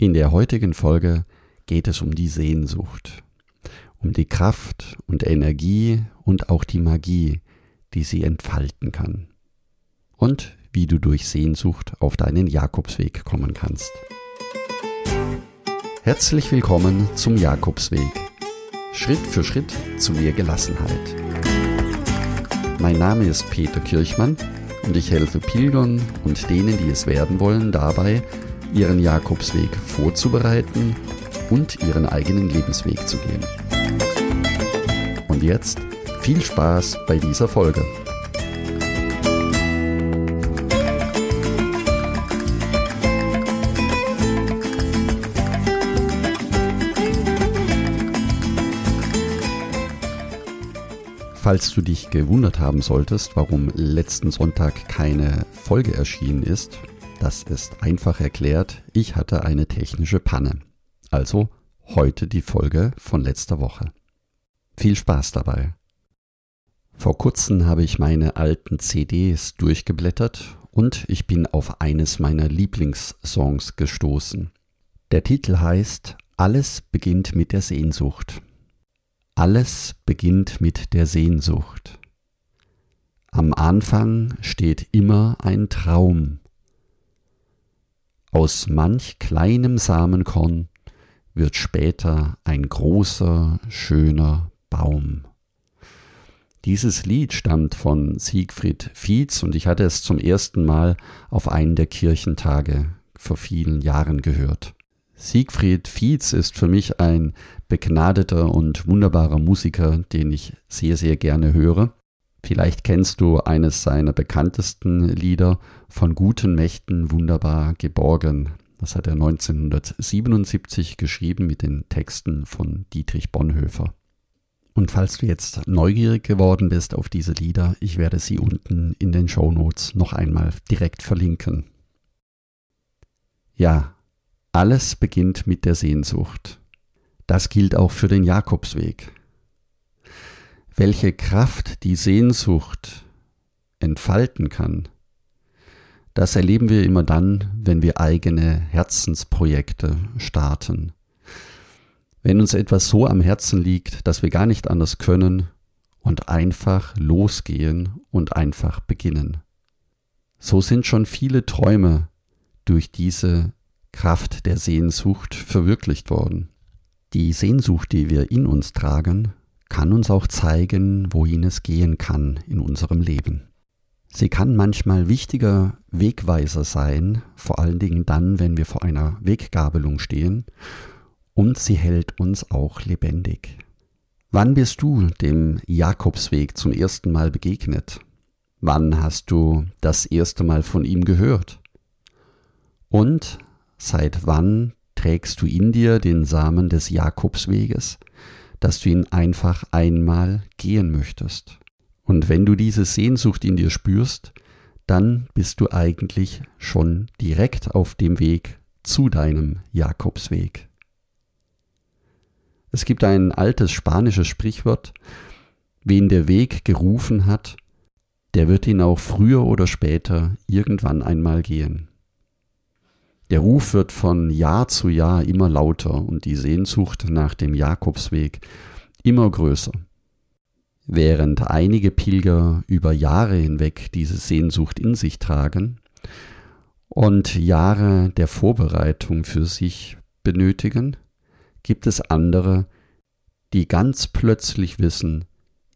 In der heutigen Folge geht es um die Sehnsucht, um die Kraft und Energie und auch die Magie, die sie entfalten kann. Und wie du durch Sehnsucht auf deinen Jakobsweg kommen kannst. Herzlich willkommen zum Jakobsweg. Schritt für Schritt zu mehr Gelassenheit. Mein Name ist Peter Kirchmann und ich helfe Pilgern und denen, die es werden wollen, dabei, ihren Jakobsweg vorzubereiten und ihren eigenen Lebensweg zu gehen. Und jetzt viel Spaß bei dieser Folge. Falls du dich gewundert haben solltest, warum letzten Sonntag keine Folge erschienen ist, das ist einfach erklärt, ich hatte eine technische Panne. Also heute die Folge von letzter Woche. Viel Spaß dabei. Vor kurzem habe ich meine alten CDs durchgeblättert und ich bin auf eines meiner Lieblingssongs gestoßen. Der Titel heißt Alles beginnt mit der Sehnsucht. Alles beginnt mit der Sehnsucht. Am Anfang steht immer ein Traum, aus manch kleinem Samenkorn wird später ein großer, schöner Baum. Dieses Lied stammt von Siegfried Fietz und ich hatte es zum ersten Mal auf einen der Kirchentage vor vielen Jahren gehört. Siegfried Fietz ist für mich ein begnadeter und wunderbarer Musiker, den ich sehr, sehr gerne höre. Vielleicht kennst du eines seiner bekanntesten Lieder von guten Mächten wunderbar geborgen. Das hat er 1977 geschrieben mit den Texten von Dietrich Bonhoeffer. Und falls du jetzt neugierig geworden bist auf diese Lieder, ich werde sie unten in den Show Notes noch einmal direkt verlinken. Ja, alles beginnt mit der Sehnsucht. Das gilt auch für den Jakobsweg welche Kraft die Sehnsucht entfalten kann, das erleben wir immer dann, wenn wir eigene Herzensprojekte starten. Wenn uns etwas so am Herzen liegt, dass wir gar nicht anders können und einfach losgehen und einfach beginnen. So sind schon viele Träume durch diese Kraft der Sehnsucht verwirklicht worden. Die Sehnsucht, die wir in uns tragen, kann uns auch zeigen, wohin es gehen kann in unserem Leben. Sie kann manchmal wichtiger Wegweiser sein, vor allen Dingen dann, wenn wir vor einer Weggabelung stehen, und sie hält uns auch lebendig. Wann bist du dem Jakobsweg zum ersten Mal begegnet? Wann hast du das erste Mal von ihm gehört? Und seit wann trägst du in dir den Samen des Jakobsweges, dass du ihn einfach einmal gehen möchtest. Und wenn du diese Sehnsucht in dir spürst, dann bist du eigentlich schon direkt auf dem Weg zu deinem Jakobsweg. Es gibt ein altes spanisches Sprichwort, wen der Weg gerufen hat, der wird ihn auch früher oder später irgendwann einmal gehen. Der Ruf wird von Jahr zu Jahr immer lauter und die Sehnsucht nach dem Jakobsweg immer größer. Während einige Pilger über Jahre hinweg diese Sehnsucht in sich tragen und Jahre der Vorbereitung für sich benötigen, gibt es andere, die ganz plötzlich wissen,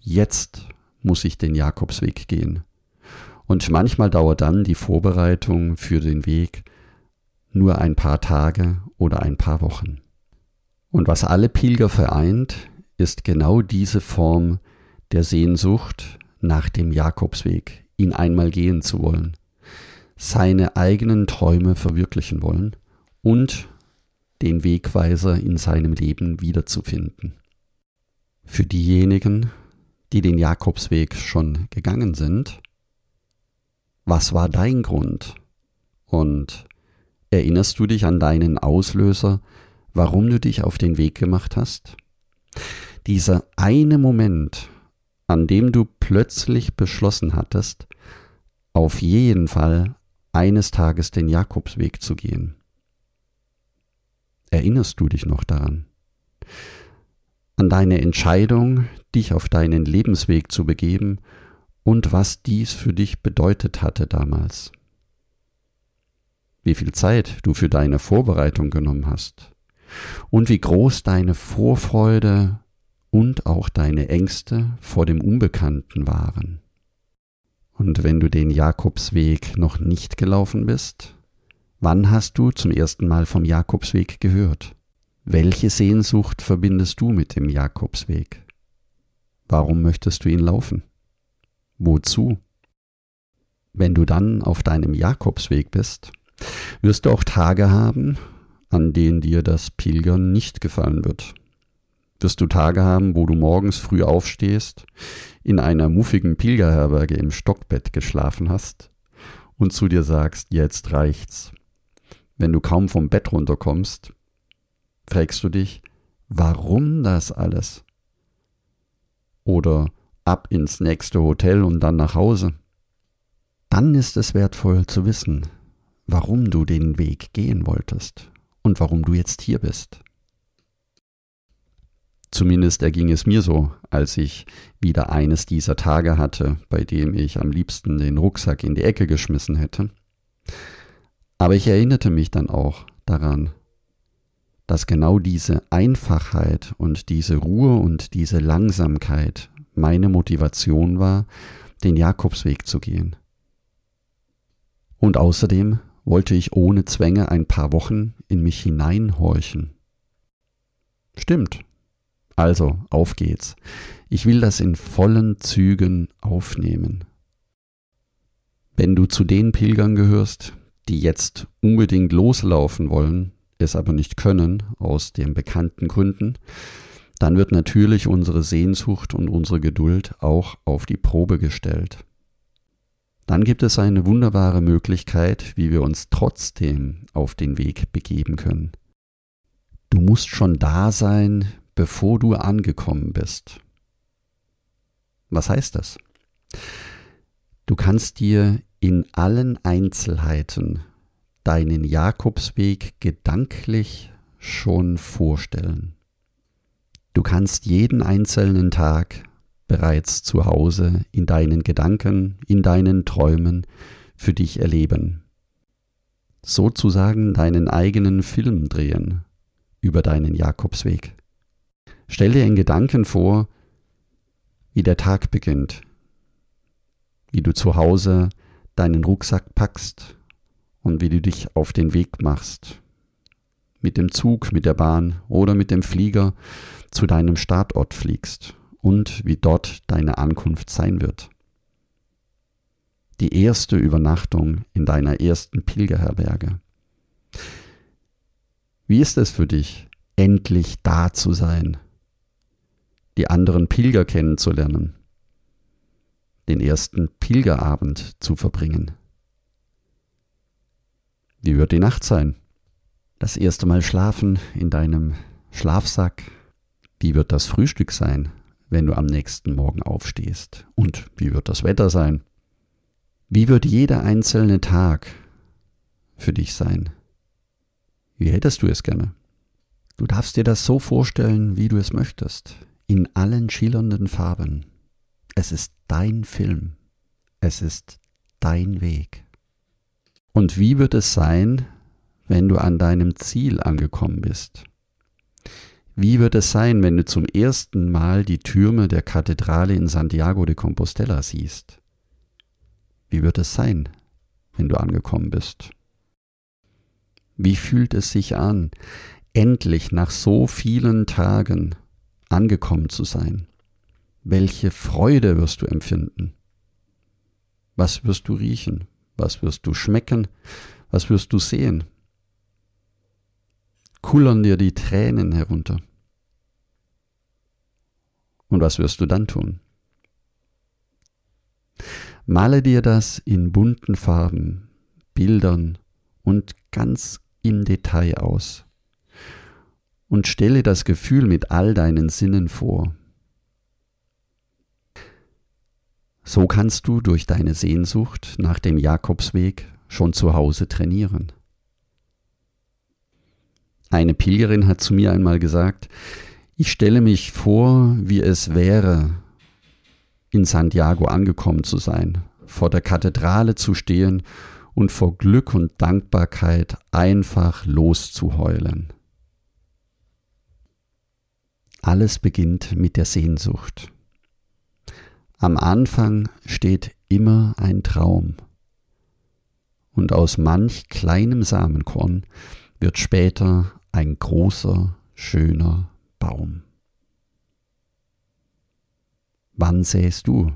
jetzt muss ich den Jakobsweg gehen. Und manchmal dauert dann die Vorbereitung für den Weg nur ein paar Tage oder ein paar Wochen. Und was alle Pilger vereint, ist genau diese Form der Sehnsucht nach dem Jakobsweg, ihn einmal gehen zu wollen, seine eigenen Träume verwirklichen wollen und den Wegweiser in seinem Leben wiederzufinden. Für diejenigen, die den Jakobsweg schon gegangen sind, was war dein Grund und Erinnerst du dich an deinen Auslöser, warum du dich auf den Weg gemacht hast? Dieser eine Moment, an dem du plötzlich beschlossen hattest, auf jeden Fall eines Tages den Jakobsweg zu gehen. Erinnerst du dich noch daran? An deine Entscheidung, dich auf deinen Lebensweg zu begeben und was dies für dich bedeutet hatte damals. Wie viel Zeit du für deine Vorbereitung genommen hast und wie groß deine Vorfreude und auch deine Ängste vor dem Unbekannten waren. Und wenn du den Jakobsweg noch nicht gelaufen bist, wann hast du zum ersten Mal vom Jakobsweg gehört? Welche Sehnsucht verbindest du mit dem Jakobsweg? Warum möchtest du ihn laufen? Wozu? Wenn du dann auf deinem Jakobsweg bist, wirst du auch Tage haben, an denen dir das Pilgern nicht gefallen wird. Wirst du Tage haben, wo du morgens früh aufstehst, in einer muffigen Pilgerherberge im Stockbett geschlafen hast und zu dir sagst, jetzt reicht's. Wenn du kaum vom Bett runterkommst, fragst du dich, warum das alles? Oder ab ins nächste Hotel und dann nach Hause. Dann ist es wertvoll zu wissen, warum du den Weg gehen wolltest und warum du jetzt hier bist. Zumindest erging es mir so, als ich wieder eines dieser Tage hatte, bei dem ich am liebsten den Rucksack in die Ecke geschmissen hätte. Aber ich erinnerte mich dann auch daran, dass genau diese Einfachheit und diese Ruhe und diese Langsamkeit meine Motivation war, den Jakobsweg zu gehen. Und außerdem wollte ich ohne Zwänge ein paar Wochen in mich hineinhorchen. Stimmt. Also, auf geht's. Ich will das in vollen Zügen aufnehmen. Wenn du zu den Pilgern gehörst, die jetzt unbedingt loslaufen wollen, es aber nicht können, aus den bekannten Gründen, dann wird natürlich unsere Sehnsucht und unsere Geduld auch auf die Probe gestellt. Dann gibt es eine wunderbare Möglichkeit, wie wir uns trotzdem auf den Weg begeben können. Du musst schon da sein, bevor du angekommen bist. Was heißt das? Du kannst dir in allen Einzelheiten deinen Jakobsweg gedanklich schon vorstellen. Du kannst jeden einzelnen Tag bereits zu Hause in deinen Gedanken, in deinen Träumen für dich erleben. Sozusagen deinen eigenen Film drehen über deinen Jakobsweg. Stell dir in Gedanken vor, wie der Tag beginnt, wie du zu Hause deinen Rucksack packst und wie du dich auf den Weg machst. Mit dem Zug, mit der Bahn oder mit dem Flieger zu deinem Startort fliegst und wie dort deine Ankunft sein wird. Die erste Übernachtung in deiner ersten Pilgerherberge. Wie ist es für dich, endlich da zu sein, die anderen Pilger kennenzulernen, den ersten Pilgerabend zu verbringen? Wie wird die Nacht sein? Das erste Mal schlafen in deinem Schlafsack? Wie wird das Frühstück sein? Wenn du am nächsten Morgen aufstehst? Und wie wird das Wetter sein? Wie wird jeder einzelne Tag für dich sein? Wie hättest du es gerne? Du darfst dir das so vorstellen, wie du es möchtest, in allen schillernden Farben. Es ist dein Film. Es ist dein Weg. Und wie wird es sein, wenn du an deinem Ziel angekommen bist? Wie wird es sein, wenn du zum ersten Mal die Türme der Kathedrale in Santiago de Compostela siehst? Wie wird es sein, wenn du angekommen bist? Wie fühlt es sich an, endlich nach so vielen Tagen angekommen zu sein? Welche Freude wirst du empfinden? Was wirst du riechen? Was wirst du schmecken? Was wirst du sehen? Kullern dir die Tränen herunter. Und was wirst du dann tun? Male dir das in bunten Farben, Bildern und ganz im Detail aus. Und stelle das Gefühl mit all deinen Sinnen vor. So kannst du durch deine Sehnsucht nach dem Jakobsweg schon zu Hause trainieren. Eine Pilgerin hat zu mir einmal gesagt, ich stelle mich vor, wie es wäre, in Santiago angekommen zu sein, vor der Kathedrale zu stehen und vor Glück und Dankbarkeit einfach loszuheulen. Alles beginnt mit der Sehnsucht. Am Anfang steht immer ein Traum. Und aus manch kleinem Samenkorn wird später ein großer, schöner Baum. Wann sähst du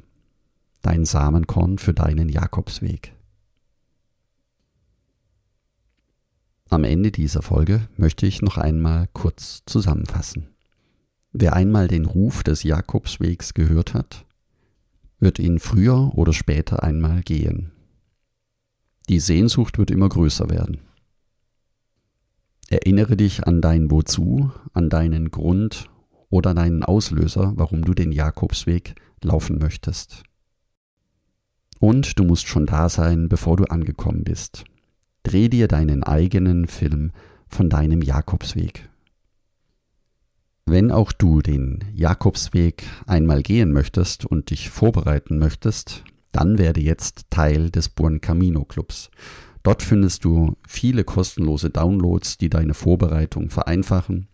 dein Samenkorn für deinen Jakobsweg? Am Ende dieser Folge möchte ich noch einmal kurz zusammenfassen. Wer einmal den Ruf des Jakobswegs gehört hat, wird ihn früher oder später einmal gehen. Die Sehnsucht wird immer größer werden. Erinnere dich an dein Wozu, an deinen Grund oder deinen Auslöser, warum du den Jakobsweg laufen möchtest. Und du musst schon da sein, bevor du angekommen bist. Dreh dir deinen eigenen Film von deinem Jakobsweg. Wenn auch du den Jakobsweg einmal gehen möchtest und dich vorbereiten möchtest, dann werde jetzt Teil des Buen Camino Clubs. Dort findest du viele kostenlose Downloads, die deine Vorbereitung vereinfachen.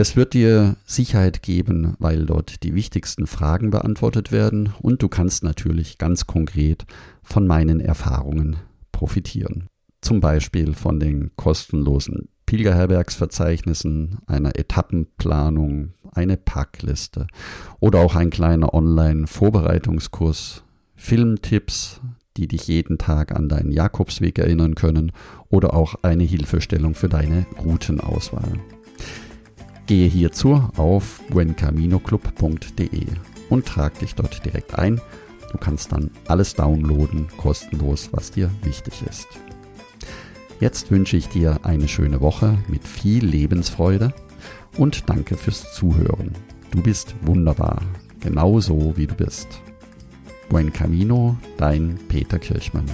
Es wird dir Sicherheit geben, weil dort die wichtigsten Fragen beantwortet werden und du kannst natürlich ganz konkret von meinen Erfahrungen profitieren. Zum Beispiel von den kostenlosen Pilgerherbergsverzeichnissen, einer Etappenplanung, eine Packliste oder auch ein kleiner Online-Vorbereitungskurs, Filmtipps, die dich jeden Tag an deinen Jakobsweg erinnern können oder auch eine Hilfestellung für deine Routenauswahl. Gehe hierzu auf buencaminoclub.de und trag dich dort direkt ein. Du kannst dann alles downloaden, kostenlos, was dir wichtig ist. Jetzt wünsche ich dir eine schöne Woche mit viel Lebensfreude und danke fürs Zuhören. Du bist wunderbar, genauso wie du bist. Buen Camino, dein Peter Kirchmann.